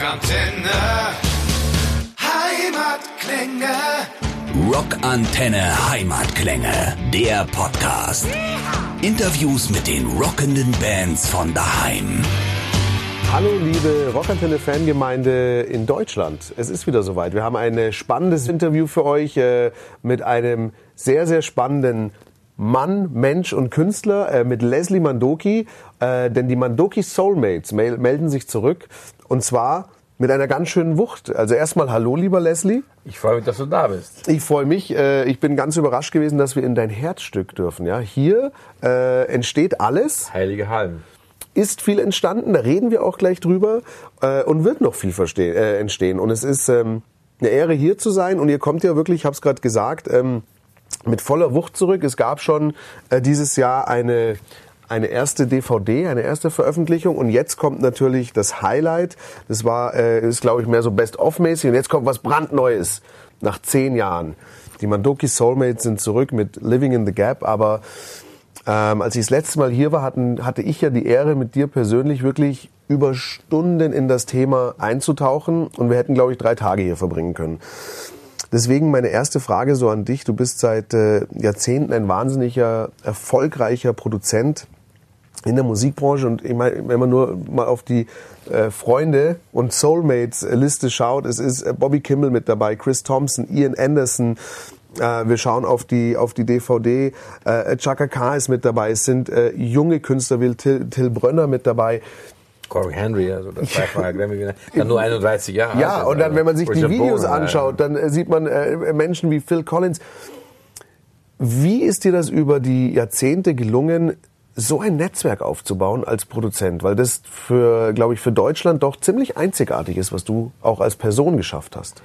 Rockantenne. Heimatklänge. Rockantenne Heimatklänge, der Podcast. Interviews mit den rockenden Bands von daheim. Hallo liebe Rockantenne Fangemeinde in Deutschland. Es ist wieder soweit. Wir haben ein spannendes Interview für euch äh, mit einem sehr, sehr spannenden Mann, Mensch und Künstler äh, mit Leslie Mandoki. Äh, denn die Mandoki Soulmates mel melden sich zurück. Und zwar mit einer ganz schönen Wucht. Also erstmal hallo, lieber Leslie. Ich freue mich, dass du da bist. Ich freue mich. Äh, ich bin ganz überrascht gewesen, dass wir in dein Herzstück dürfen. Ja, hier äh, entsteht alles. Heilige Hallen. Ist viel entstanden, da reden wir auch gleich drüber äh, und wird noch viel verstehen, äh, entstehen. Und es ist ähm, eine Ehre, hier zu sein. Und ihr kommt ja wirklich, ich habe es gerade gesagt, ähm, mit voller Wucht zurück. Es gab schon äh, dieses Jahr eine eine erste DVD, eine erste Veröffentlichung und jetzt kommt natürlich das Highlight. Das war, äh, ist glaube ich mehr so Best-of-mäßig und jetzt kommt was brandneues nach zehn Jahren. Die Mandoki Soulmates sind zurück mit Living in the Gap, aber ähm, als ich das letzte Mal hier war, hatten, hatte ich ja die Ehre, mit dir persönlich wirklich über Stunden in das Thema einzutauchen und wir hätten, glaube ich, drei Tage hier verbringen können. Deswegen meine erste Frage so an dich. Du bist seit äh, Jahrzehnten ein wahnsinniger, erfolgreicher Produzent in der Musikbranche und ich meine, wenn man nur mal auf die äh, Freunde und Soulmates Liste schaut, es ist äh, Bobby Kimmel mit dabei, Chris Thompson, Ian Anderson, äh, wir schauen auf die auf die DVD, äh, Chaka K ist mit dabei, es sind äh, junge Künstler wie Till, Till Brönner mit dabei. Corey Henry, also das zweifache Grammy-Gewinner, dann nur 31 Jahre. Ja, und dann, wenn man sich die Videos anschaut, dann äh, sieht man äh, Menschen wie Phil Collins. Wie ist dir das über die Jahrzehnte gelungen, so ein Netzwerk aufzubauen als Produzent? Weil das für, glaube ich, für Deutschland doch ziemlich einzigartig ist, was du auch als Person geschafft hast.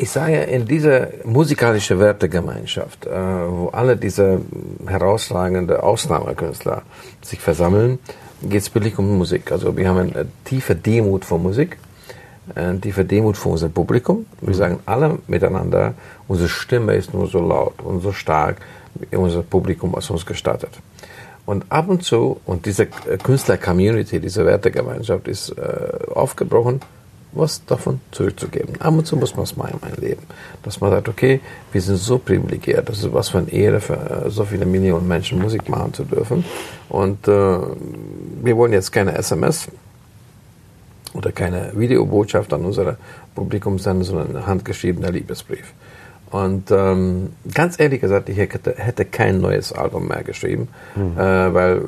Ich sage, in dieser musikalischen Wertegemeinschaft, äh, wo alle diese herausragende Ausnahmekünstler sich versammeln, geht es wirklich um Musik. Also wir haben eine tiefe Demut vor Musik, eine tiefe Demut vor unserem Publikum. Wir sagen alle miteinander, unsere Stimme ist nur so laut und so stark, wie unser Publikum es uns gestattet. Und ab und zu, und diese Künstler-Community, diese Wertegemeinschaft ist äh, aufgebrochen, was davon zurückzugeben. Ab und zu muss man es mal mein Leben. Dass man sagt, okay, wir sind so privilegiert, das ist was für eine Ehre für äh, so viele Millionen Menschen Musik machen zu dürfen. Und äh, wir wollen jetzt keine SMS oder keine Videobotschaft an unser Publikum senden, sondern ein handgeschriebener Liebesbrief. Und ähm, ganz ehrlich gesagt, ich hätte, hätte kein neues Album mehr geschrieben, mhm. äh, weil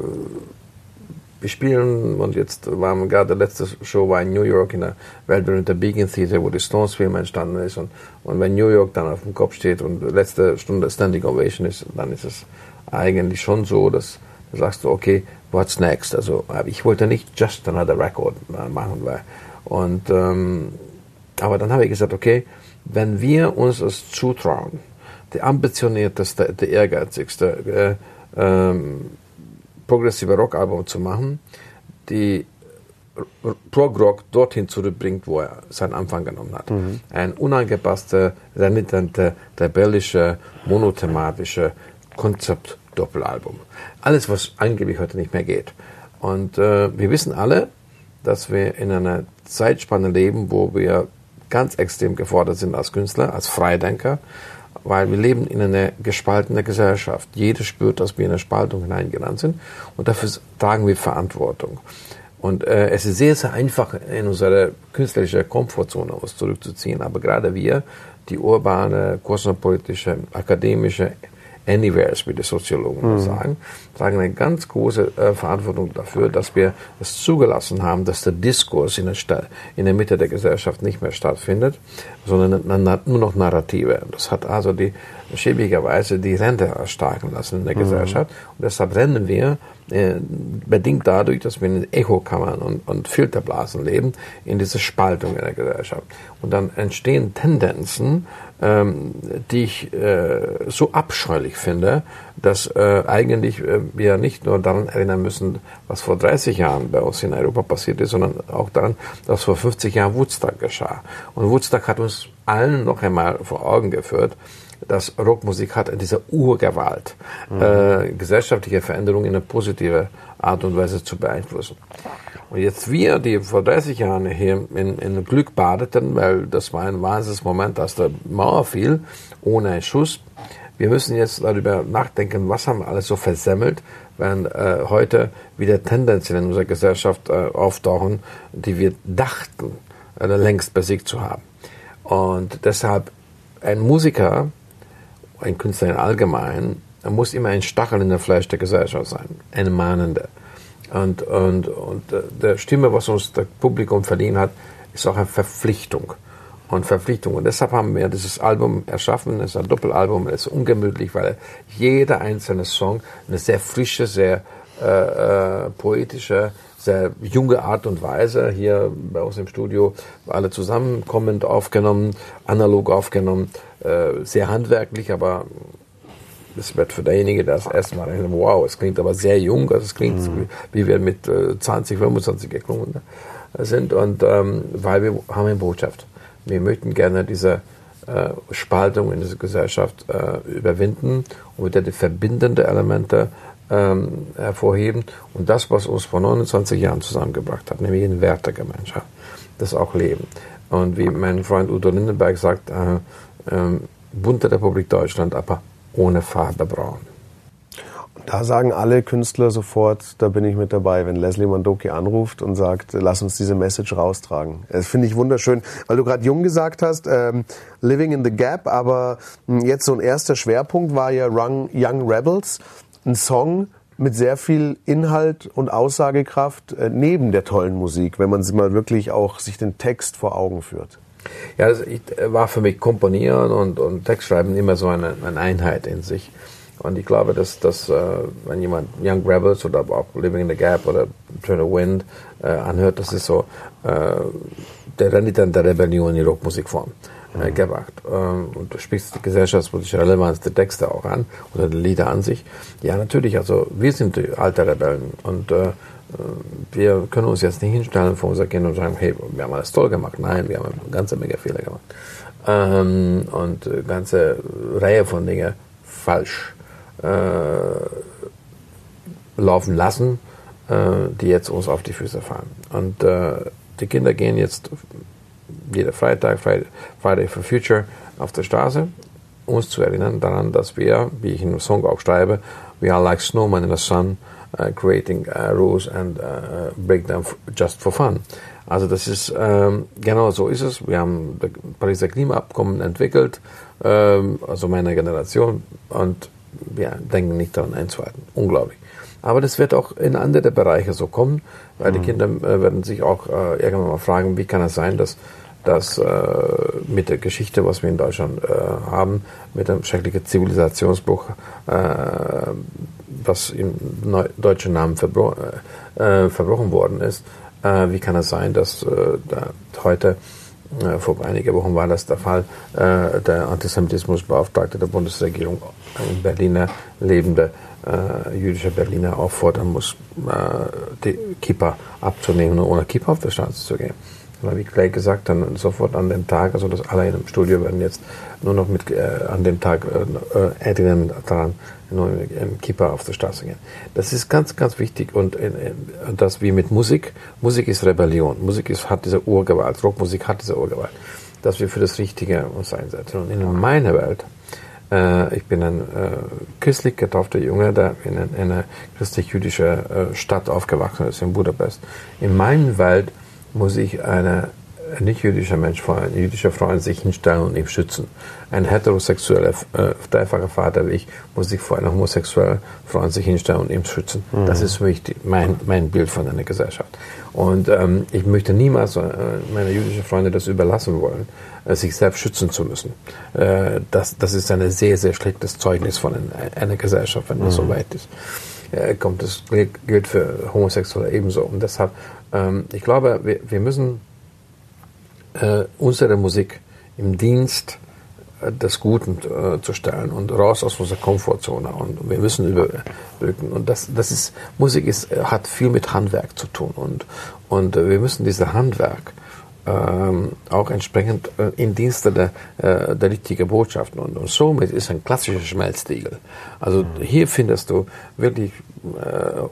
wir spielen und jetzt waren gerade letzte Show war in New York in der weltberühmten Beacon Theater, wo die Stones Film entstanden ist und, und wenn New York dann auf dem Kopf steht und letzte Stunde Standing Ovation ist, dann ist es eigentlich schon so, dass du sagst du, okay, what's next? Also ich wollte nicht just another record machen, weil und ähm, aber dann habe ich gesagt, okay, wenn wir uns es zutrauen, der ambitionierteste, der ehrgeizigste äh, ähm, progressive Rockalbum zu machen, die Prog-Rock dorthin zurückbringt, wo er seinen Anfang genommen hat. Mhm. Ein unangepasster, renitente, rebellische, monothematische Konzept-Doppelalbum. Alles, was angeblich heute nicht mehr geht. Und äh, wir wissen alle, dass wir in einer Zeitspanne leben, wo wir ganz extrem gefordert sind als Künstler, als Freidenker, weil wir leben in einer gespaltenen Gesellschaft. Jeder spürt, dass wir in eine Spaltung hineingerannt sind und dafür tragen wir Verantwortung. Und äh, es ist sehr, sehr einfach, in unsere künstlerische Komfortzone uns zurückzuziehen. Aber gerade wir, die urbane, kosmopolitische, akademische, Anywheres, wie die Soziologen mhm. sagen, tragen eine ganz große äh, Verantwortung dafür, dass wir es zugelassen haben, dass der Diskurs in der, Stadt, in der Mitte der Gesellschaft nicht mehr stattfindet, sondern nur noch Narrative. Das hat also die schäbigerweise die Rente erstarken lassen in der mhm. Gesellschaft. Und deshalb rennen wir äh, bedingt dadurch, dass wir in Echokammern und, und Filterblasen leben, in diese Spaltung in der Gesellschaft. Und dann entstehen Tendenzen, ähm, die ich äh, so abscheulich finde, dass äh, eigentlich äh, wir nicht nur daran erinnern müssen, was vor 30 Jahren bei uns in Europa passiert ist, sondern auch daran, dass vor 50 Jahren Woodstock geschah. Und Woodstock hat uns allen noch einmal vor Augen geführt, dass Rockmusik hat diese Urgewalt, mhm. äh, gesellschaftliche Veränderungen in eine positive Art und Weise zu beeinflussen. Und jetzt wir, die vor 30 Jahren hier in, in Glück badeten, weil das war ein wahnsinniges Moment, als der Mauer fiel, ohne einen Schuss. Wir müssen jetzt darüber nachdenken, was haben wir alles so versemmelt, während äh, heute wieder Tendenzen in unserer Gesellschaft äh, auftauchen, die wir dachten, äh, längst besiegt zu haben. Und deshalb ein Musiker, ein Künstler in allgemein, muss immer ein Stachel in der Fleisch der Gesellschaft sein, ein Mahnender. Und, und, und der Stimme, was uns das Publikum verliehen hat, ist auch eine Verpflichtung. Und Verpflichtung. Und deshalb haben wir dieses Album erschaffen. Es ist ein Doppelalbum. Es ist ungemütlich, weil jeder einzelne Song eine sehr frische, sehr äh, äh, poetische, sehr junge Art und Weise hier bei uns im Studio alle zusammenkommend aufgenommen, analog aufgenommen, äh, sehr handwerklich, aber es wird für derjenige, der das erste Mal denkt, wow, es klingt aber sehr jung, also es klingt, mhm. wie wir mit äh, 20, 25 geklungen sind und ähm, weil wir haben eine Botschaft. Wir möchten gerne diese äh, Spaltung in dieser Gesellschaft äh, überwinden und wieder die verbindenden Elemente ähm, hervorheben und das, was uns vor 29 Jahren zusammengebracht hat, nämlich eine Wertegemeinschaft, das auch leben. Und wie mein Freund Udo Lindenberg sagt, äh, äh, bunte Republik Deutschland, aber ohne Farbe braun. Da sagen alle Künstler sofort, da bin ich mit dabei, wenn Leslie Mandoki anruft und sagt, lass uns diese Message raustragen. Das finde ich wunderschön, weil du gerade jung gesagt hast, ähm, Living in the Gap, aber hm, jetzt so ein erster Schwerpunkt war ja Young Rebels, ein Song mit sehr viel Inhalt und Aussagekraft äh, neben der tollen Musik, wenn man sie mal wirklich auch sich den Text vor Augen führt. Ja, das war für mich Komponieren und, und Textschreiben immer so eine, eine Einheit in sich. Und ich glaube, dass, dass äh, wenn jemand Young Rebels oder auch Living in the Gap oder Turn the Wind äh, anhört, das ist so äh, der Renitent der Rebellion in die Rockmusikform äh, mhm. gebracht. Ähm, und du sprichst die gesellschaftspolitische Relevanz der Texte auch an oder der Lieder an sich. Ja, natürlich, also wir sind die alte Rebellen und äh, wir können uns jetzt nicht hinstellen vor unser Kind und sagen, hey, wir haben alles toll gemacht. Nein, wir haben eine ganze Menge Fehler gemacht. Ähm, und eine ganze Reihe von Dingen falsch äh, laufen lassen, äh, die jetzt uns auf die Füße fallen. Und äh, die Kinder gehen jetzt jeder Freitag, Friday for Future, auf der Straße, uns zu erinnern daran, dass wir, wie ich in dem Song auch schreibe, we are like snowmen in the sun, creating uh, rules and uh, break them just for fun. Also das ist ähm, genau so ist es. Wir haben das Pariser Klimaabkommen entwickelt, ähm, also meine Generation, und wir denken nicht daran einzuhalten. Unglaublich. Aber das wird auch in andere Bereiche so kommen, weil mhm. die Kinder äh, werden sich auch äh, irgendwann mal fragen, wie kann es sein, dass dass äh, mit der Geschichte, was wir in Deutschland äh, haben, mit dem schrecklichen Zivilisationsbruch, äh, was im deutschen Namen verbro äh, äh, verbrochen worden ist, wie kann es sein, dass da heute vor einigen Wochen war das der Fall, der Antisemitismusbeauftragte der Bundesregierung in Berliner lebende äh, jüdische Berliner auffordern muss, äh, die Kippa abzunehmen und ohne Kippa auf der Straße zu gehen. Weil wie Clay gesagt hat, sofort an dem Tag, also das alle im Studio werden jetzt nur noch mit äh, an dem Tag äh, äh daran, nur im Kippa auf der Straße gehen. Das ist ganz, ganz wichtig und äh, das wie mit Musik. Musik ist Rebellion. Musik ist, hat diese Urgewalt. Rockmusik hat diese Urgewalt. Dass wir für das Richtige uns einsetzen. Und in meiner Welt äh, ich bin ein äh, christlich getaufter Junge, der in, in einer christlich-jüdischen äh, Stadt aufgewachsen ist, in Budapest. In meiner Welt muss ich eine ein nicht-jüdischer Mensch vor ein jüdischer Freund sich hinstellen und ihn schützen. Ein heterosexueller, äh, dreifacher Vater wie ich muss sich vor einem homosexuellen Freund sich hinstellen und ihn schützen. Mhm. Das ist für mich die, mein, mein Bild von einer Gesellschaft. Und ähm, ich möchte niemals äh, meine jüdischen Freunde das überlassen wollen, äh, sich selbst schützen zu müssen. Äh, das, das ist ein sehr, sehr schlechtes Zeugnis von einer, einer Gesellschaft, wenn das mhm. so weit ist. Äh, kommt das gilt für Homosexuelle ebenso. Und deshalb, ähm, ich glaube, wir, wir müssen äh, unsere Musik im Dienst äh, des Guten äh, zu stellen und raus aus unserer Komfortzone und wir müssen überbrücken und das das ist Musik ist hat viel mit Handwerk zu tun und und äh, wir müssen diese Handwerk ähm, auch entsprechend äh, in Dienste der, äh, der richtigen Botschaften. Und, und somit ist ein klassischer Schmelztiegel. Also mhm. hier findest du wirklich, äh,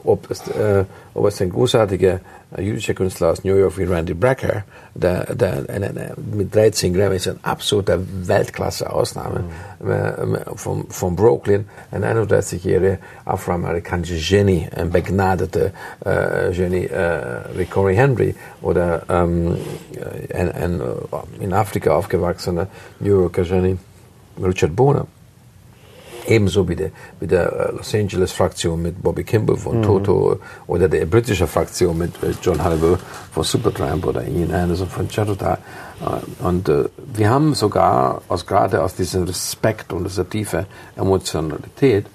ob, es, äh, aber es ein großartiger äh, jüdischer Künstler aus New York wie Randy Brecker, der, der, der, der mit 13 Grammys ein absoluter Weltklasse-Ausnahme mhm. äh, von, von Brooklyn, ein 31-jähriger afroamerikanischer Genie, ein begnadeter äh, Genie äh, wie Corey Henry oder ähm, ein, ein in Afrika aufgewachsener New Yorker Genie Richard Boner. Ebenso wie, der, wie der äh, Los Angeles Fraktion mit Bobby Kimball von mhm. Toto oder der britische Fraktion mit äh, John Halber von Supertramp oder Ian Anderson von Chatterton. Äh, und äh, wir haben sogar aus gerade aus diesem Respekt und dieser tiefen Emotionalität,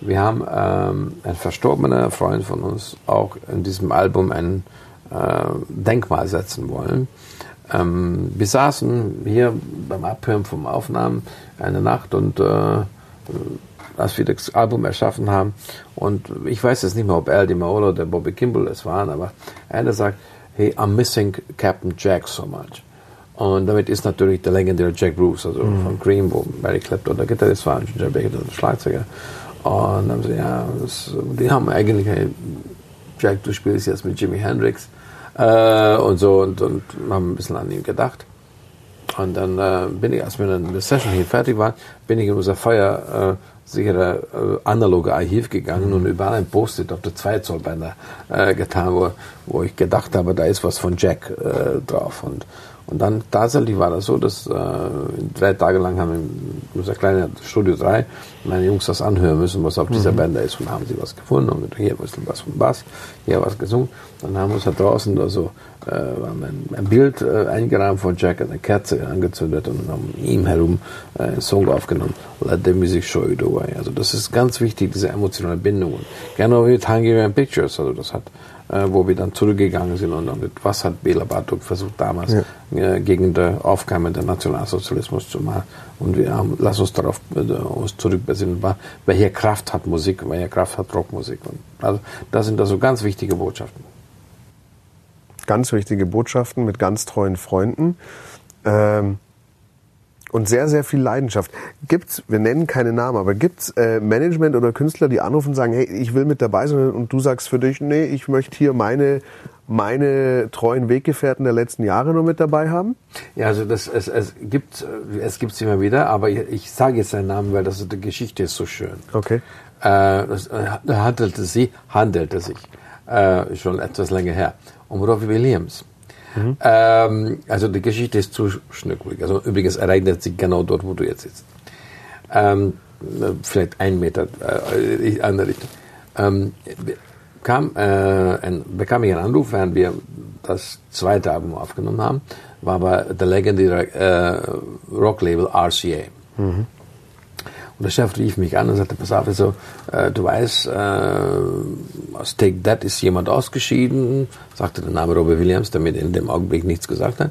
wir haben ähm, ein verstorbener Freund von uns auch in diesem Album ein äh, Denkmal setzen wollen. Ähm, wir saßen hier beim Abhören vom Aufnahmen eine Nacht und äh, als wir das Album erschaffen haben. Und ich weiß jetzt nicht mehr, ob Al Di Maolo oder Bobby Kimball es waren, aber einer sagt, hey, I'm missing Captain Jack so much. Und damit ist natürlich der legendäre Jack Bruce, also mhm. von Cream, wo Barry Clapton der Gitarrist war, und Jerry Baker der Schlagzeuger. Und dann haben sie, ja, das, die haben eigentlich, hey, Jack, du spielst jetzt mit Jimi Hendrix äh, und so und, und haben ein bisschen an ihn gedacht. Und dann äh, bin ich, als wir dann eine Session hier fertig waren, bin ich in unser Feuer äh, sichere äh, analoge Archiv gegangen und überall ein Post-it auf der 2 Zoll Bänder äh, getan, wo, wo ich gedacht habe, da ist was von Jack äh, drauf. Und und dann tatsächlich war das so, dass äh, drei Tage lang haben wir in unser kleiner Studio 3 meine Jungs das anhören müssen, was auf dieser mhm. Band ist. Und haben sie was gefunden und hier ein bisschen was vom Bass, hier was gesungen. Dann haben wir uns da draußen also, äh, ein, ein Bild äh, eingerahmt von Jack, eine Kerze angezündet und haben ihm herum äh, einen Song aufgenommen. Let the music show you the way. Also das ist ganz wichtig, diese emotionale Bindung. Und genau wie mit Hungarian Pictures. Also das hat äh, wo wir dann zurückgegangen sind und damit, was hat Bela Bartok versucht damals ja. äh, gegen den aufkeimenden Nationalsozialismus zu machen. Und wir haben, lass uns darauf äh, uns zurückbesinnen, welche Kraft hat Musik, welche Kraft hat Rockmusik. Und also, das sind also ganz wichtige Botschaften. Ganz wichtige Botschaften mit ganz treuen Freunden. Ähm und sehr, sehr viel Leidenschaft. Gibt's, wir nennen keine Namen, aber gibt's äh, Management oder Künstler, die anrufen und sagen, hey, ich will mit dabei sein und du sagst für dich, nee, ich möchte hier meine meine treuen Weggefährten der letzten Jahre nur mit dabei haben? Ja, also das, es, es gibt es gibt's immer wieder, aber ich, ich sage jetzt seinen Namen, weil das die Geschichte ist so schön. Okay. Äh, das äh, handelte sie, handelte sich äh, schon etwas länger her um Robbie Williams. Mhm. Ähm, also die Geschichte ist zu schnückelig. Also übrigens ereignet sich genau dort, wo du jetzt sitzt. Ähm, vielleicht ein Meter äh, in andere Richtung. Ähm, kam, äh, ein, bekam ich einen Anruf, während wir das zweite Album aufgenommen haben, war aber der legendäre äh, Rocklabel RCA. Mhm. Und der Chef rief mich an und sagte, pass auf, also, äh, du weißt, äh, aus Take That ist jemand ausgeschieden, sagte der Name Robert Williams, der mir in dem Augenblick nichts gesagt hat.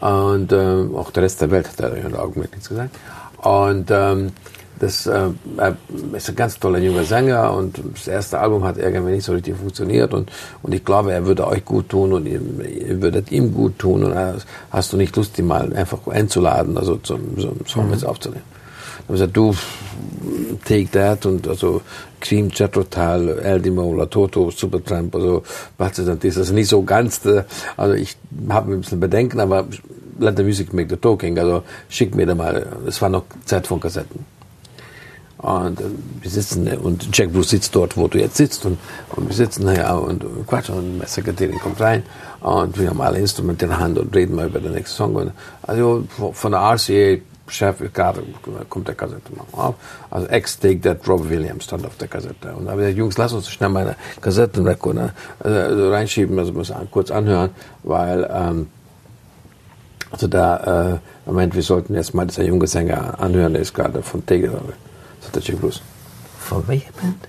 Und äh, auch der Rest der Welt hat in dem Augenblick nichts gesagt. Und ähm, das äh, er ist ein ganz toller junger Sänger und das erste Album hat irgendwie nicht so richtig funktioniert und, und ich glaube, er würde euch gut tun und ihr, ihr würdet ihm gut tun und hast du nicht Lust, ihn mal einfach einzuladen, also zum, zum Song mhm. aufzunehmen haben gesagt, du, take that und also Cream, Jet Total, Eldimo, Toto, Supertramp, also was ist das? ist nicht so ganz, äh, also ich habe ein bisschen Bedenken, aber let the music make the talking, also schick mir da mal, es war noch Zeit von Kassetten. Und äh, wir sitzen, und Jack Bruce sitzt dort, wo du jetzt sitzt, und, und wir sitzen ja und quatschen, und meine Sekretärin kommt rein, und wir haben alle Instrumente in der Hand und reden mal über den nächsten Song. Und also von der RCA Chef, gerade kommt der Kassette mal auf. Also Ex Take That Rob Williams stand auf der Kassette. Und da habe ich gesagt, Jungs, lass uns schnell meine Kassettenrekorder äh, reinschieben, also muss an, kurz anhören, weil ähm, also da, äh, Moment, wir sollten jetzt mal dieser junge Sänger anhören, der ist gerade von Take That. Sagt der Chick Blues. Von welcher Band?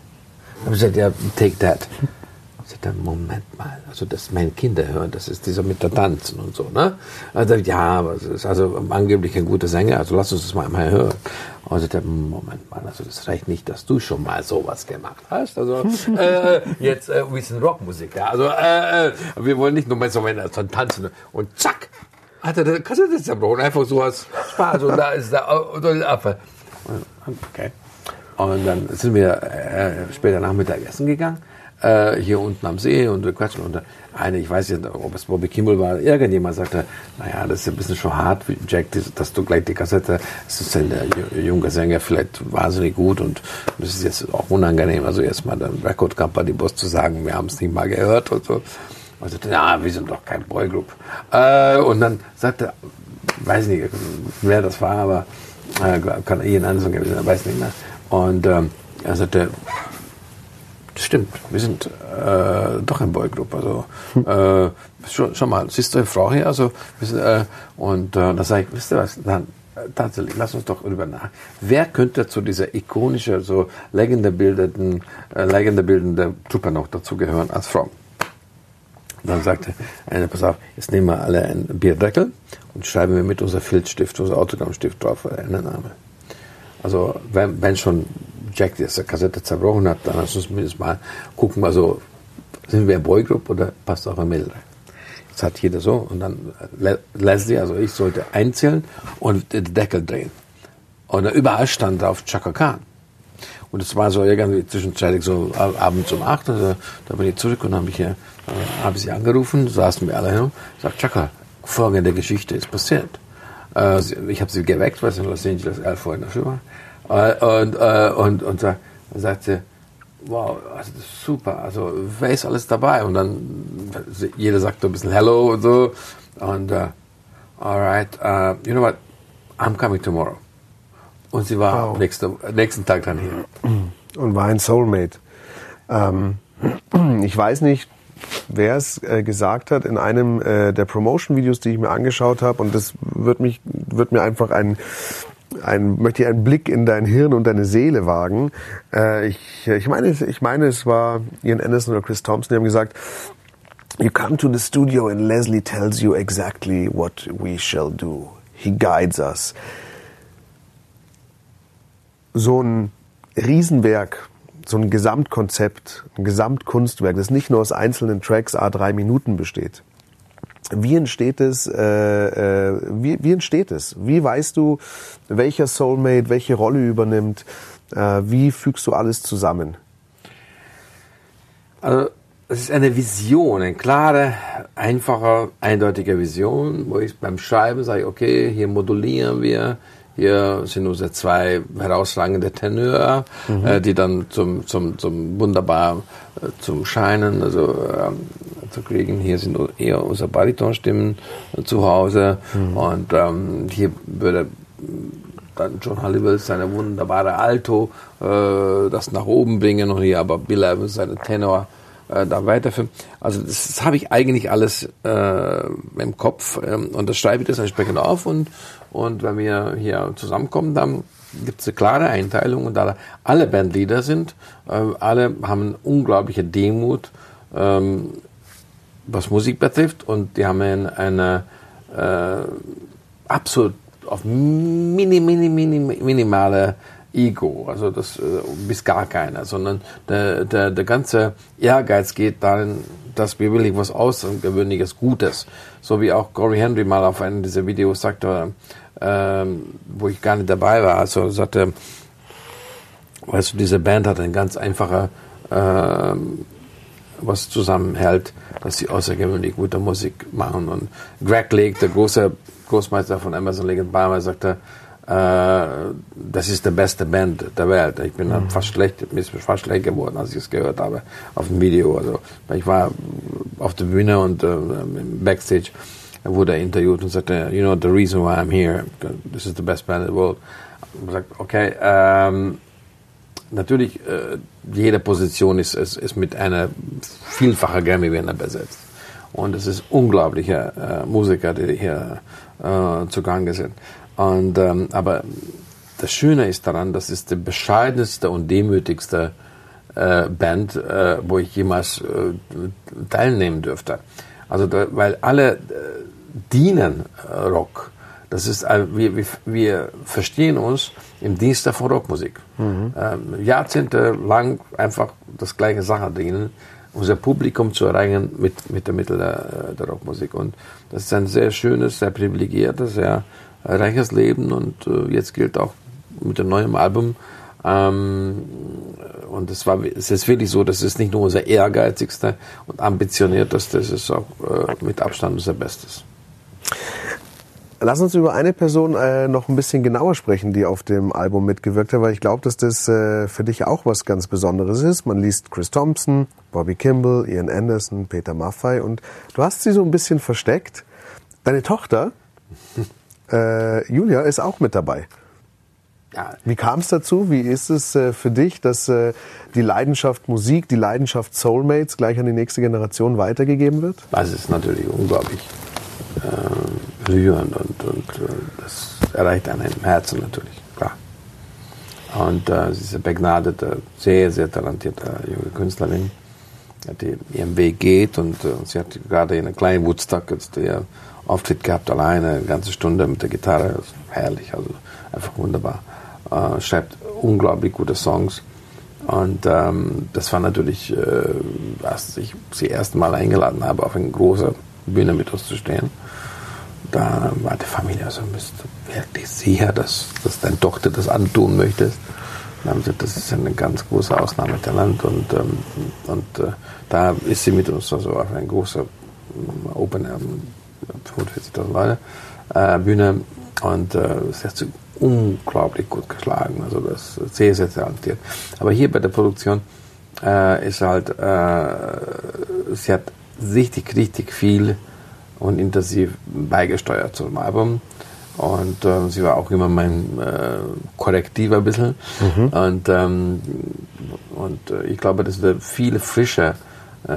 Habe ich gesagt, ja, Take That. Sagt er, Moment mal, also das meine Kinder hören, das ist dieser mit der Tanzen und so, ne? Also ja, aber es ist also angeblich ein guter Sänger, also lass uns das mal einmal hören. Und sagt er, Moment mal, also das reicht nicht, dass du schon mal sowas gemacht hast. Also äh, jetzt äh, wir sind Rockmusik, ja. Also äh, äh, wir wollen nicht nur mal so von tanzen und zack, hat er das Kassette zerbrochen, einfach so aus Spaß und da ist der, der Affe. Okay. Und dann sind wir äh, später Nachmittag essen gegangen äh, hier unten am See und wir quatschen. Und eine, ich weiß nicht, ob es Bobby Kimball war, irgendjemand sagte, naja, das ist ein bisschen schon hart, Jack, dass du gleich die Kassette, es ist ein der junge Sänger vielleicht wahnsinnig gut und das ist jetzt auch unangenehm, also erstmal der Record Company Boss zu sagen, wir haben es nicht mal gehört und so. Und sagte, na, wir sind doch kein Boygroup. Äh, und dann sagte, weiß nicht, wer das war, aber äh, kann Ian Anderson gewesen, weiß nicht mehr. Und ähm, er sagte, das stimmt, wir sind äh, doch ein Boygroup. Also äh, schon, schon mal, siehst du eine Frau hier? Also, sind, äh, und äh, da sage ich, wisst ihr was, dann äh, tatsächlich, lass uns doch darüber nach. Wer könnte zu dieser ikonischen, so legendebildenden, äh, legendebildende Truppe noch dazugehören als Frau? Dann sagte einer, pass auf, jetzt nehmen wir alle einen Bierdeckel und schreiben wir mit unser Filzstift, unser Autogrammstift drauf einen Name. Also wenn, wenn schon Jack diese Kassette zerbrochen hat, dann lass uns zumindest mal gucken, also sind wir Boygroup oder passt auch ein Mädel rein. Jetzt hat jeder so und dann Leslie, also ich sollte einzählen und den Deckel drehen. Und überall stand drauf Chaka Khan. Und es war so irgendwie zwischenzeitlich so abends um acht, also da bin ich zurück und habe ich hier, äh, habe sie angerufen, saßen wir alle hin, sagt Chaka, folgende Geschichte ist passiert. Äh, ich habe sie geweckt, weil sie in Los Angeles elf Uhr in der Schule war. Äh, und, äh, und, und, und sagt sie, wow, also das ist super, also wer ist alles dabei? Und dann, jeder sagt so ein bisschen Hello und so. Und, uh, alright, uh, you know what, I'm coming tomorrow. Und sie war wow. nächste, nächsten Tag dann hier. Und war ein Soulmate. Ähm, ich weiß nicht, wer es äh, gesagt hat in einem äh, der Promotion-Videos, die ich mir angeschaut habe. Und das wird mich, wird mir einfach ein, ein, möchte ich einen Blick in dein Hirn und deine Seele wagen. Äh, ich, ich meine, ich meine, es war Ian Anderson oder Chris Thompson, die haben gesagt, You come to the studio and Leslie tells you exactly what we shall do. He guides us so ein Riesenwerk, so ein Gesamtkonzept, ein Gesamtkunstwerk, das nicht nur aus einzelnen Tracks a drei Minuten besteht. Wie entsteht es? Äh, äh, wie, wie entsteht es? Wie weißt du, welcher Soulmate welche Rolle übernimmt? Äh, wie fügst du alles zusammen? Also es ist eine Vision, eine klare, einfache, eindeutige Vision, wo ich beim Schreiben sage, okay, hier modulieren wir, hier sind unsere zwei herausragende Tenöre, mhm. äh, die dann zum, zum, zum wunderbar äh, zum Scheinen also äh, zu kriegen. Hier sind eher unsere Baritonstimmen äh, zu Hause mhm. und ähm, hier würde dann John Halliwell seine wunderbare Alto äh, das nach oben bringen und hier aber Bill Evans seine Tenor äh, da weiterführen. Also das, das habe ich eigentlich alles äh, im Kopf ähm, und das schreibe ich das entsprechend auf und und wenn wir hier zusammenkommen, dann gibt es eine klare Einteilung und da alle Bandleader sind, äh, alle haben unglaubliche Demut, ähm, was Musik betrifft und die haben eine, äh, absolut auf mini, mini, mini, minimale Ego, also das äh, bis gar keiner, sondern der, der, der ganze Ehrgeiz geht darin, dass wir wirklich was Außergewöhnliches, Gutes, so wie auch Corey Henry mal auf einem dieser Videos sagte, ähm, wo ich gar nicht dabei war, also sagte, weißt du, diese Band hat ein ganz einfacher, ähm, was zusammenhält, dass sie außergewöhnlich gute Musik machen. Und Greg Lake, der große Großmeister von Amazon Lake Barmer, sagte, das ist die beste Band der Welt. Ich bin mhm. fast schlecht, mir ist fast schlecht geworden, als ich es gehört habe auf dem Video. Also ich war auf der Bühne und äh, Backstage wurde er interviewt und sagte, you know the reason why I'm here, this is the best band in the world. Und sagt, okay, ähm, natürlich äh, jede Position ist, ist, ist mit einer vielfacher Grammy-Winner besetzt. Und es ist unglaubliche äh, Musiker, die hier äh, zugange sind. Und, ähm, aber das Schöne ist daran, das ist die bescheidenste und demütigste äh, Band, äh, wo ich jemals äh, teilnehmen dürfte. Also, da, weil alle äh, dienen äh, Rock. Das ist, äh, wir, wir, wir verstehen uns im Dienste von Rockmusik. Mhm. Ähm, Jahrzehnte lang einfach das gleiche Sache dienen, unser Publikum zu erreichen mit, mit der Mittel der, der Rockmusik. Und das ist ein sehr schönes, sehr privilegiertes, sehr reiches Leben und äh, jetzt gilt auch mit dem neuen Album äh, Ähm, und es war, es ist wirklich so, das ist nicht nur unser ehrgeizigster und ambitioniertester, das ist auch äh, mit Abstand unser Bestes. Lass uns über eine Person äh, noch ein bisschen genauer sprechen, die auf dem Album mitgewirkt hat, weil ich glaube, dass das äh, für dich auch was ganz Besonderes ist. Man liest Chris Thompson, Bobby Kimball, Ian Anderson, Peter Maffay und du hast sie so ein bisschen versteckt. Deine Tochter, äh, Julia, ist auch mit dabei. Ja. Wie kam es dazu? Wie ist es äh, für dich, dass äh, die Leidenschaft Musik, die Leidenschaft Soulmates gleich an die nächste Generation weitergegeben wird? Das ist natürlich unglaublich äh, rührend und, und äh, das erreicht einen im Herzen natürlich, klar. Und äh, sie ist eine begnadete, sehr, sehr talentierte junge Künstlerin, die ihren Weg geht und äh, sie hat gerade in einer kleinen Woodstock jetzt ihr Auftritt gehabt, alleine, eine ganze Stunde mit der Gitarre, herrlich, also einfach wunderbar. Äh, schreibt unglaublich gute Songs. Und ähm, das war natürlich, äh, als ich sie erst mal eingeladen habe, auf eine große Bühne mit uns zu stehen. Da war die Familie so, bist du wirklich sicher, dass, dass deine Tochter das antun möchtest? Das ist eine ganz große Ausnahmetalent. Und, ähm, und äh, da ist sie mit uns also auf eine große ähm, Open Air, 45.000 Leute, äh, Bühne. Und äh, sie hat sie unglaublich gut geschlagen. Also das ist sehr, sehr talentiert. Aber hier bei der Produktion äh, ist halt, äh, sie hat richtig, richtig viel und intensiv beigesteuert zum Album. Und äh, sie war auch immer mein äh, Korrektiv ein bisschen. Mhm. Und, ähm, und äh, ich glaube, dass wir viele frische, äh,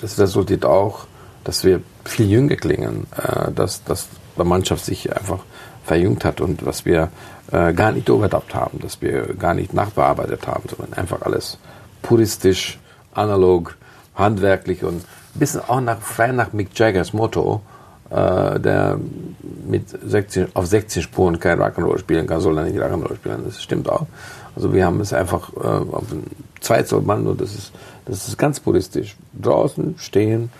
das resultiert auch, dass wir viel jünger klingen, äh, dass, dass die Mannschaft sich einfach verjüngt hat und was wir äh, gar nicht überdacht haben, dass wir gar nicht nachbearbeitet haben, sondern einfach alles puristisch, analog, handwerklich und ein bisschen auch nach, frei nach Mick Jaggers Motto, äh, der mit 16, auf 16 Spuren kein Rock'n'Roll spielen kann, soll er nicht Rock'n'Roll spielen. Das stimmt auch. Also wir haben es einfach äh, auf ein Zweizolband und das ist, das ist ganz puristisch. Draußen stehen,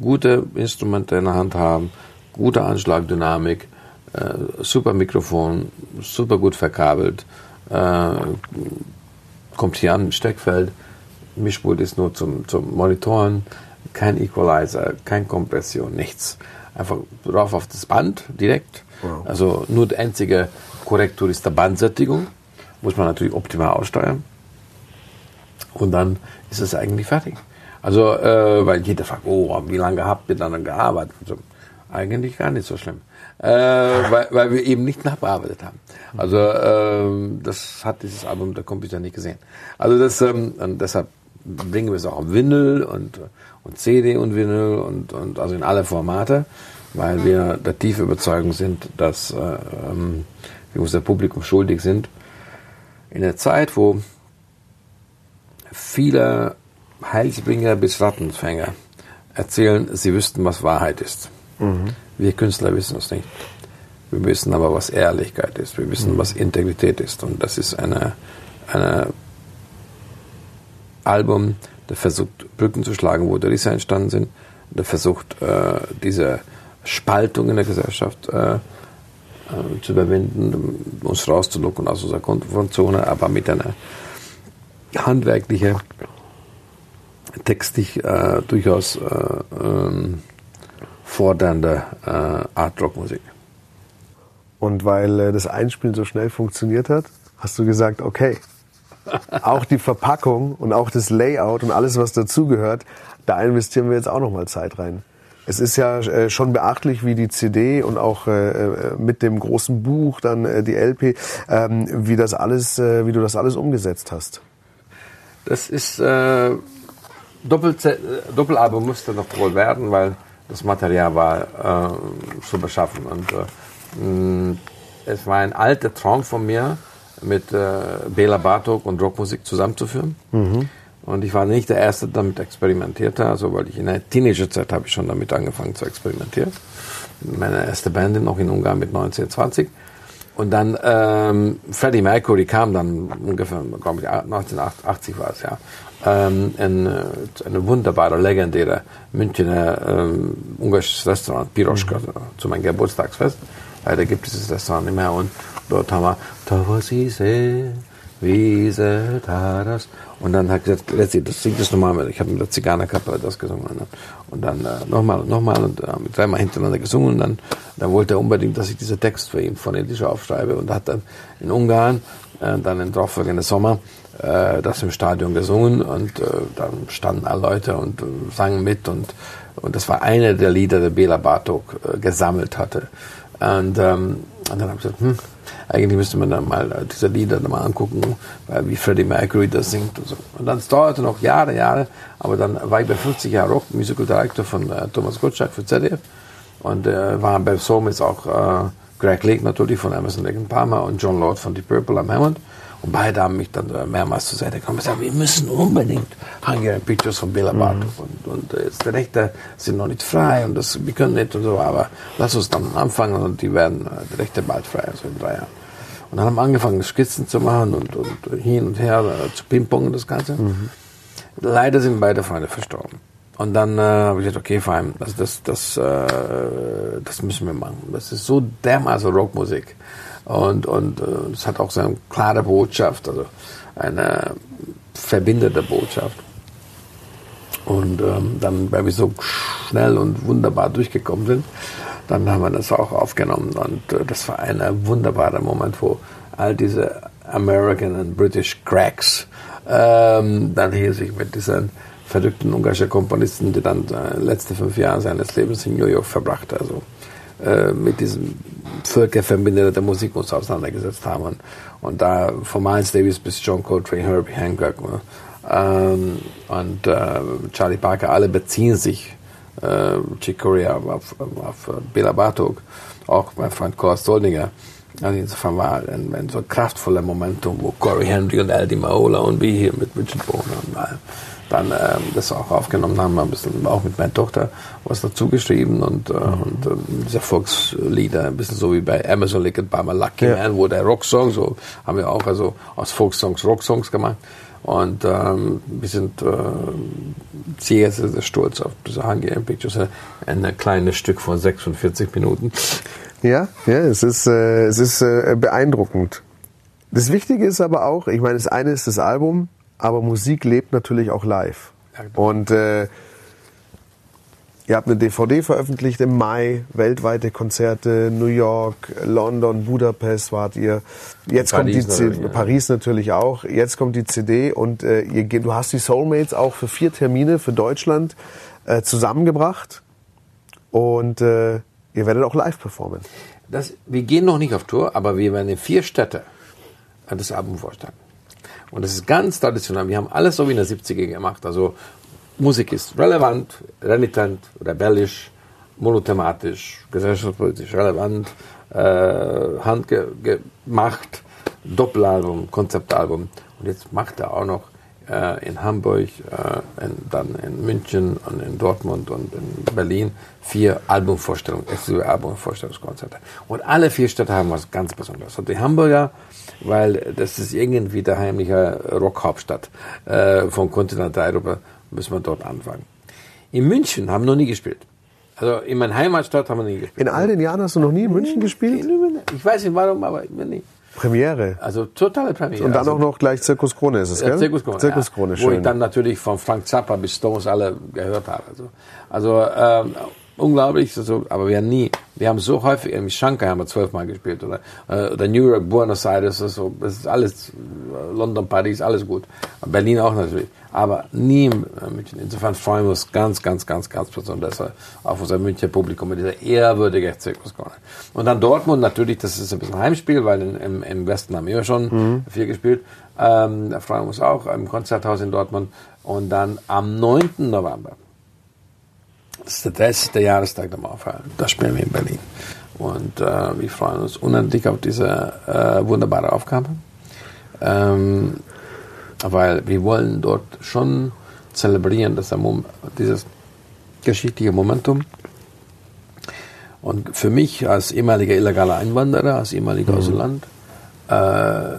gute Instrumente in der Hand haben, gute Anschlagdynamik, äh, super Mikrofon, super gut verkabelt, äh, kommt hier an Steckfeld, Mischpult ist nur zum, zum Monitoren, kein Equalizer, kein Kompression, nichts. Einfach drauf auf das Band direkt. Wow. Also nur die einzige Korrektur ist der Bandsättigung. Muss man natürlich optimal aussteuern. Und dann ist es eigentlich fertig. Also, äh, weil jeder fragt, oh, wie lange habt ihr dann gearbeitet? Also, eigentlich gar nicht so schlimm äh, weil, weil wir eben nicht nachbearbeitet haben. Also ähm, das hat dieses Album der Computer nicht gesehen. Also das ähm, und deshalb bringen wir es auch auf Vinyl und, und CD und Vinyl und, und also in alle Formate, weil wir der tiefe Überzeugung sind, dass äh, ähm, wir unser Publikum schuldig sind. In der Zeit, wo viele Heilsbringer bis Rattenfänger erzählen, sie wüssten, was Wahrheit ist. Mhm. Wir Künstler wissen es nicht. Wir wissen aber, was Ehrlichkeit ist. Wir wissen, mhm. was Integrität ist. Und das ist eine, eine Album, der versucht, Brücken zu schlagen, wo der Risse entstanden sind. Der versucht, äh, diese Spaltung in der Gesellschaft äh, äh, zu überwinden, uns rauszulocken aus unserer Komfortzone, aber mit einer handwerklichen, textlich äh, durchaus äh, ähm, fordernde äh, Art-Rock-Musik. Und weil äh, das Einspielen so schnell funktioniert hat, hast du gesagt, okay, auch die Verpackung und auch das Layout und alles, was dazugehört, da investieren wir jetzt auch nochmal Zeit rein. Es ist ja äh, schon beachtlich, wie die CD und auch äh, mit dem großen Buch dann die LP, ähm, wie das alles, wie du das alles umgesetzt hast. Das ist äh, Doppel Doppelalbum musste noch wohl werden, weil das Material war äh, zu beschaffen. Und äh, mh, es war ein alter Traum von mir, mit äh, Bela Bartok und Rockmusik zusammenzuführen. Mhm. Und ich war nicht der Erste, der damit experimentierte, also weil ich in der Teenagerzeit habe ich schon damit angefangen zu experimentieren. Meine erste Band noch in Ungarn mit 19, 20. Und dann ähm, Freddie Mercury kam dann ungefähr, glaube ich, 1980 war es ja ähm, ein, äh, eine wunderbare, legendäre Münchner ähm, ungarisches Restaurant, Piroschka, mhm. zu meinem Geburtstagsfest. Leider gibt es dieses Restaurant nicht mehr. Und, dort haben wir Tavasise, Wiese, Taras. Und dann hat gesagt, letztlich, das singt das nochmal, ich habe mit der Zigarrenkapelle das gesungen. Ne? Und dann äh, nochmal, nochmal und äh, dreimal hintereinander gesungen. Und dann, dann wollte er unbedingt, dass ich diesen Text für ihn phonetisch aufschreibe. Und hat dann in Ungarn, äh, dann im darauffolgenden Sommer, äh, das im Stadion gesungen. Und äh, dann standen alle Leute und äh, sangen mit. Und, und das war eine der Lieder, die Bela Bartok äh, gesammelt hatte. Und, ähm, und dann habe ich gesagt, hm, eigentlich müsste man dann mal äh, diese Lieder mal angucken, weil wie Freddie Mercury das singt und so. Und dann dauerte noch Jahre, Jahre, aber dann war ich bei 50 Jahre Rock, Musical Director von äh, Thomas Gottschalk für ZDF und äh, war bei Soulmates auch äh, Greg Lake natürlich von Emerson Lake Palmer und John Lord von Deep Purple am Hammond. Und beide haben mich dann mehrmals zur Seite gekommen und gesagt, wir müssen unbedingt Hungarian Pictures von Bela Bartok. Mhm. Und, und äh, jetzt die Rechte sind noch nicht frei und das, wir können nicht und so, aber lass uns dann anfangen und die werden, äh, die Rechte bald frei, also in drei Jahren. Und dann haben wir angefangen, Skizzen zu machen und, und hin und her äh, zu pingpongen, das Ganze. Mhm. Leider sind beide Freunde verstorben. Und dann äh, habe ich gesagt, okay, fein, also das, das, äh, das müssen wir machen. Das ist so dermaßen Rockmusik. Und, und äh, es hat auch so eine klare Botschaft, also eine verbindende Botschaft. Und ähm, dann, weil wir so schnell und wunderbar durchgekommen sind, dann haben wir das auch aufgenommen. Und äh, das war ein wunderbarer Moment, wo all diese American und British Cracks ähm, dann hier sich mit diesen verrückten ungarischen Komponisten, die dann äh, letzte fünf Jahre seines Lebens in New York verbracht, also äh, mit diesem Völkerverbinder der Musik uns auseinandergesetzt haben. Und, und da von Miles Davis bis John Coltrane, Herbie Hancock ne? ähm, und äh, Charlie Parker, alle beziehen sich, äh, Chick Corea auf, auf, auf Bela Bartok, auch mein Freund Kors Soldinger. Also insofern war ein, ein so kraftvoller Momentum, wo Corey Henry und Eddie Maola und wir hier mit Richard Bohner und allem dann ähm, das auch aufgenommen haben, ein bisschen auch mit meiner Tochter was dazu geschrieben und, äh, mhm. und ähm, diese Volkslieder, ein bisschen so wie bei Amazon Lick and Bama Lucky ja. Man, wo der Rocksong, so haben wir auch also aus Volkssongs Rocksongs gemacht. Und ähm, wir sind äh, sehr, sehr, sehr stolz auf diese Hungarian Pictures. Ein kleines Stück von 46 Minuten. Ja, ja, es ist, äh, es ist äh, beeindruckend. Das Wichtige ist aber auch, ich meine, das eine ist das Album, aber Musik lebt natürlich auch live. Und äh, ihr habt eine DVD veröffentlicht im Mai, weltweite Konzerte, New York, London, Budapest wart ihr. Jetzt Paris kommt die CD, natürlich, Paris natürlich auch. Jetzt kommt die CD und äh, ihr, du hast die Soulmates auch für vier Termine für Deutschland äh, zusammengebracht und äh, ihr werdet auch live performen. Das, wir gehen noch nicht auf Tour, aber wir werden in vier Städte das Album vorstellen. Und das ist ganz traditionell. Wir haben alles so wie in der 70er gemacht. Also Musik ist relevant, renitent, rebellisch, monothematisch, gesellschaftspolitisch relevant, äh, handgemacht, Doppelalbum, Konzeptalbum. Und jetzt macht er auch noch äh, in Hamburg, äh, in, dann in München und in Dortmund und in Berlin vier Albumvorstellungen, exklusive Albumvorstellungskonzerte. Und alle vier Städte haben was ganz Besonderes. Und die Hamburger, weil das ist irgendwie der heimliche Rockhauptstadt äh, von Kontinentaleuropa, müssen wir dort anfangen. In München haben wir noch nie gespielt. Also in meiner Heimatstadt haben wir nie gespielt. In all den Jahren hast du noch nie in München gespielt? Ich weiß nicht warum, aber nie. Premiere. Also totale Premiere. Und dann also, auch noch gleich Zirkus Krone ist es, gell? Zirkus Krone. Zirkus Krone, ja, schön. Wo ich dann natürlich von Frank Zappa bis Stones alle gehört habe. Also, also ähm, unglaublich, also, aber wir haben nie, wir haben so häufig, in Shanghai haben wir zwölfmal gespielt oder, äh, oder New York, Buenos Aires, also, das ist alles, äh, London, Paris, alles gut. Berlin auch natürlich, aber nie in äh, München. Insofern freuen wir uns ganz, ganz, ganz, ganz besonders auf unser Münchner Publikum mit dieser ehrwürdigen Zirkuskrone. Und dann Dortmund natürlich, das ist ein bisschen Heimspiel, weil in, im, im Westen haben wir schon mhm. viel gespielt. Ähm, da freuen wir uns auch im Konzerthaus in Dortmund. Und dann am 9. November das ist der 30. Jahrestag der Mauerfall. Das spielen wir in Berlin. Und äh, wir freuen uns unendlich auf diese äh, wunderbare Aufgabe. Ähm, weil wir wollen dort schon zelebrieren, dass dieses geschichtliche Momentum. Und für mich als ehemaliger illegaler Einwanderer, als ehemaliger mhm. Ausland, äh,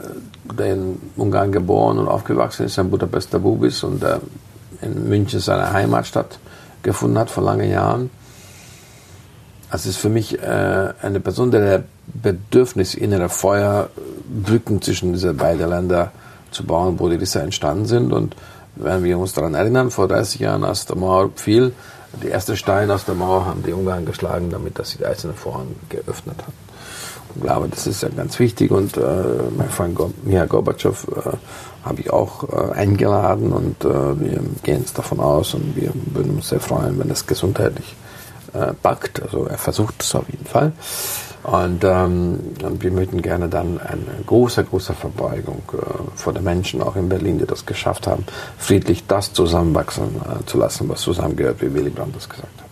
der in Ungarn geboren und aufgewachsen ist, ein Budapester Bubis und äh, in München seine Heimatstadt, gefunden hat vor langen Jahren, es ist für mich äh, eine besondere Bedürfnis, innere Feuerbrücken zwischen diese beiden Länder zu bauen, wo die Risse entstanden sind. Und wenn wir uns daran erinnern, vor 30 Jahren, als der Mauer fiel, die ersten Steine aus der Mauer haben die Ungarn geschlagen, damit dass sie die einzelnen Vorhang geöffnet haben. Ich glaube, das ist ja ganz wichtig und äh, mein Freund Miha Gorbatschow äh, habe ich auch äh, eingeladen und äh, wir gehen jetzt davon aus und wir würden uns sehr freuen, wenn es gesundheitlich äh, packt. Also er versucht es auf jeden Fall. Und, ähm, wir möchten gerne dann eine große, große Verbeugung äh, vor den Menschen, auch in Berlin, die das geschafft haben, friedlich das zusammenwachsen äh, zu lassen, was zusammengehört, wie Willy Brandt das gesagt hat.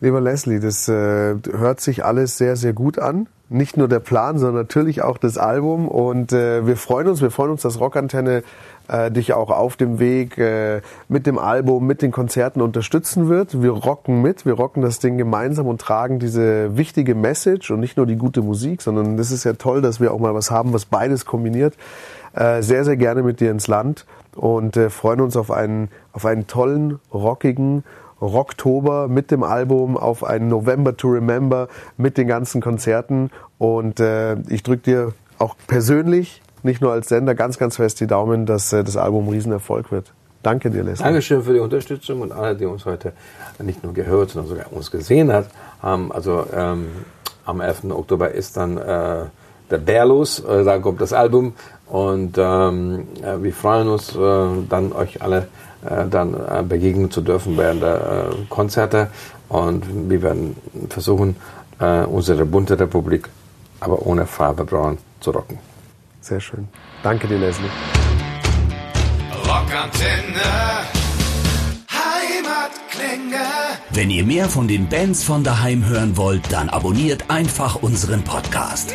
Lieber Leslie, das äh, hört sich alles sehr, sehr gut an. Nicht nur der Plan, sondern natürlich auch das Album. Und äh, wir freuen uns, wir freuen uns, dass Rockantenne äh, dich auch auf dem Weg äh, mit dem Album, mit den Konzerten unterstützen wird. Wir rocken mit, wir rocken das Ding gemeinsam und tragen diese wichtige Message und nicht nur die gute Musik, sondern das ist ja toll, dass wir auch mal was haben, was beides kombiniert. Äh, sehr, sehr gerne mit dir ins Land und äh, freuen uns auf einen, auf einen tollen, rockigen, Rocktober mit dem Album, auf einen November to Remember mit den ganzen Konzerten. Und äh, ich drücke dir auch persönlich nicht nur als Sender, ganz, ganz fest die Daumen, dass äh, das Album ein Riesenerfolg wird. Danke dir, Leslie. Dankeschön für die Unterstützung und alle, die uns heute nicht nur gehört, sondern sogar uns gesehen hat, haben. Also ähm, am 11. Oktober ist dann äh, der Bär los, äh, da kommt das Album und ähm, äh, wir freuen uns äh, dann euch alle äh, dann äh, begegnen zu dürfen während der äh, Konzerte und wir werden versuchen, äh, unsere bunte Republik, aber ohne Farbe braun zu rocken. Sehr schön. Danke dir, Leslie. Rockantenne. Heimatklänge. Wenn ihr mehr von den Bands von daheim hören wollt, dann abonniert einfach unseren Podcast.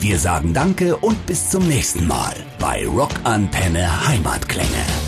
Wir sagen Danke und bis zum nächsten Mal bei Rockantenne Heimatklänge.